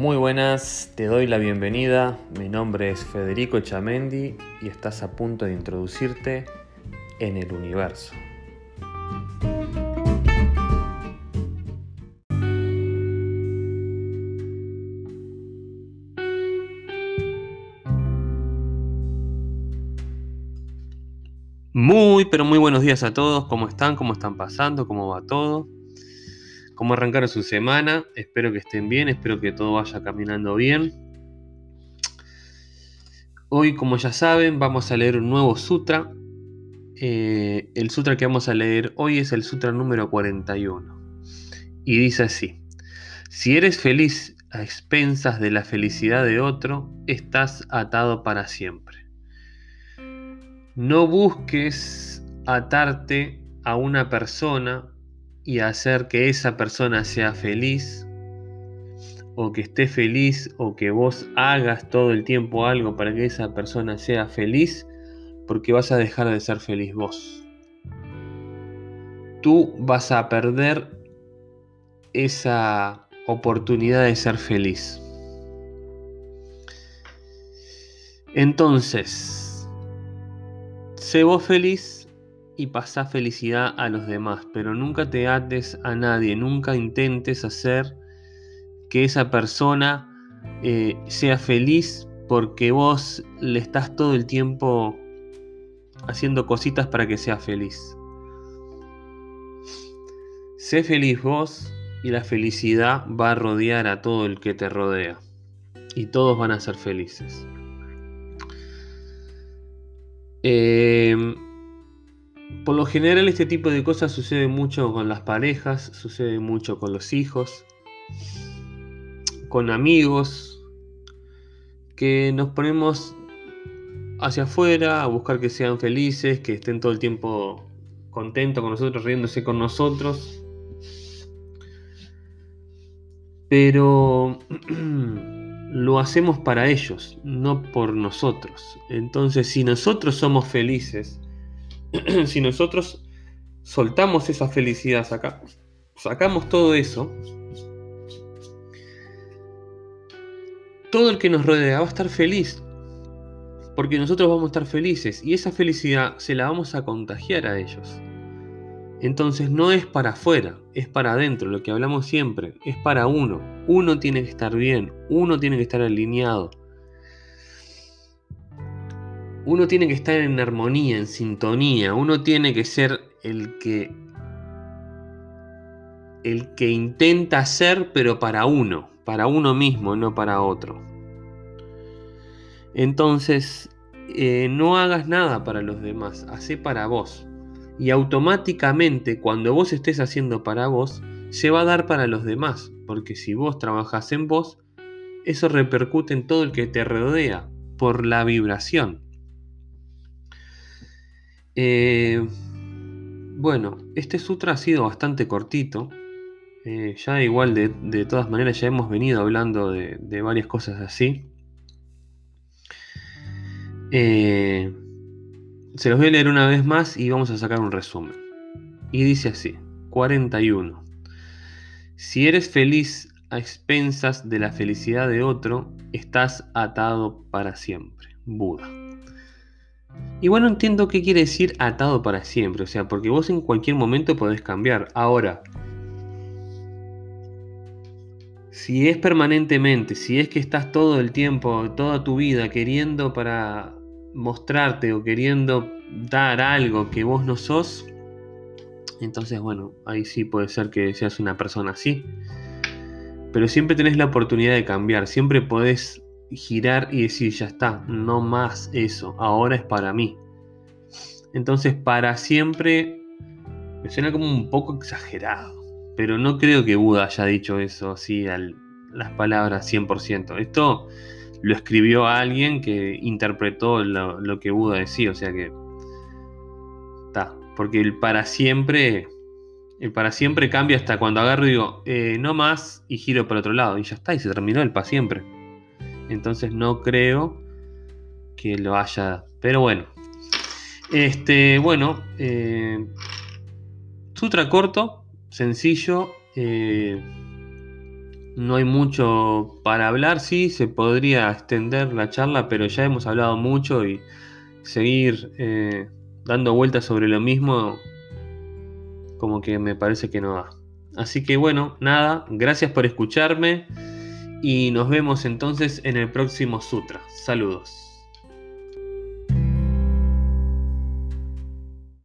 Muy buenas, te doy la bienvenida. Mi nombre es Federico Chamendi y estás a punto de introducirte en el universo. Muy, pero muy buenos días a todos. ¿Cómo están? ¿Cómo están pasando? ¿Cómo va todo? ¿Cómo arrancaron su semana? Espero que estén bien, espero que todo vaya caminando bien. Hoy, como ya saben, vamos a leer un nuevo sutra. Eh, el sutra que vamos a leer hoy es el sutra número 41. Y dice así, si eres feliz a expensas de la felicidad de otro, estás atado para siempre. No busques atarte a una persona y hacer que esa persona sea feliz o que esté feliz o que vos hagas todo el tiempo algo para que esa persona sea feliz porque vas a dejar de ser feliz vos. Tú vas a perder esa oportunidad de ser feliz. Entonces, Sé vos feliz y pasá felicidad a los demás, pero nunca te ates a nadie, nunca intentes hacer que esa persona eh, sea feliz porque vos le estás todo el tiempo haciendo cositas para que sea feliz. Sé feliz vos y la felicidad va a rodear a todo el que te rodea. Y todos van a ser felices. Em, por lo general este tipo de cosas sucede mucho con las parejas, sucede mucho con los hijos, con amigos, que nos ponemos hacia afuera a buscar que sean felices, que estén todo el tiempo contentos con nosotros, riéndose con nosotros. Pero lo hacemos para ellos, no por nosotros. Entonces, si nosotros somos felices, si nosotros soltamos esa felicidad, sacamos todo eso, todo el que nos rodea va a estar feliz, porque nosotros vamos a estar felices y esa felicidad se la vamos a contagiar a ellos. Entonces no es para afuera, es para adentro, lo que hablamos siempre, es para uno. Uno tiene que estar bien, uno tiene que estar alineado. Uno tiene que estar en armonía, en sintonía, uno tiene que ser el que el que intenta ser pero para uno, para uno mismo, no para otro. Entonces, eh, no hagas nada para los demás, hace para vos y automáticamente cuando vos estés haciendo para vos, se va a dar para los demás, porque si vos trabajas en vos, eso repercute en todo el que te rodea por la vibración. Eh, bueno, este sutra ha sido bastante cortito. Eh, ya igual de, todas maneras ya hemos venido hablando de, varias cosas así. Eh, se los voy a leer una vez más y vamos a sacar un resumen. Y dice así, 41. Si eres feliz a expensas de la felicidad de otro, estás atado para siempre. Buda. Y bueno, entiendo qué quiere decir atado para siempre, o sea, porque vos en cualquier momento podés cambiar. Ahora, si es permanentemente, si es que estás todo el tiempo, toda tu vida queriendo para mostrarte o queriendo dar algo que vos no sos, entonces bueno, ahí sí puede ser que seas una persona así. Pero siempre tenés la oportunidad de cambiar, siempre podés girar y decir, ya está, no más eso, ahora es para mí. Entonces, para siempre me suena como un poco exagerado, pero no creo que Buda haya dicho eso así, las palabras 100%. Esto lo escribió alguien que interpretó lo, que Buda decía, o sea que está, porque el para siempre, el para siempre cambia hasta cuando agarro y digo, eh, no más y giro para otro lado y ya está, y se terminó el para siempre. Entonces no creo que lo haya, pero bueno. Este, bueno, eh, sutra corto, sencillo. Eh, no hay mucho para hablar, sí, se podría extender la charla, pero ya hemos hablado mucho y seguir eh, dando vueltas sobre lo mismo, como que me parece que no da. Así que bueno, nada, gracias por escucharme y nos vemos entonces en el próximo sutra. Saludos.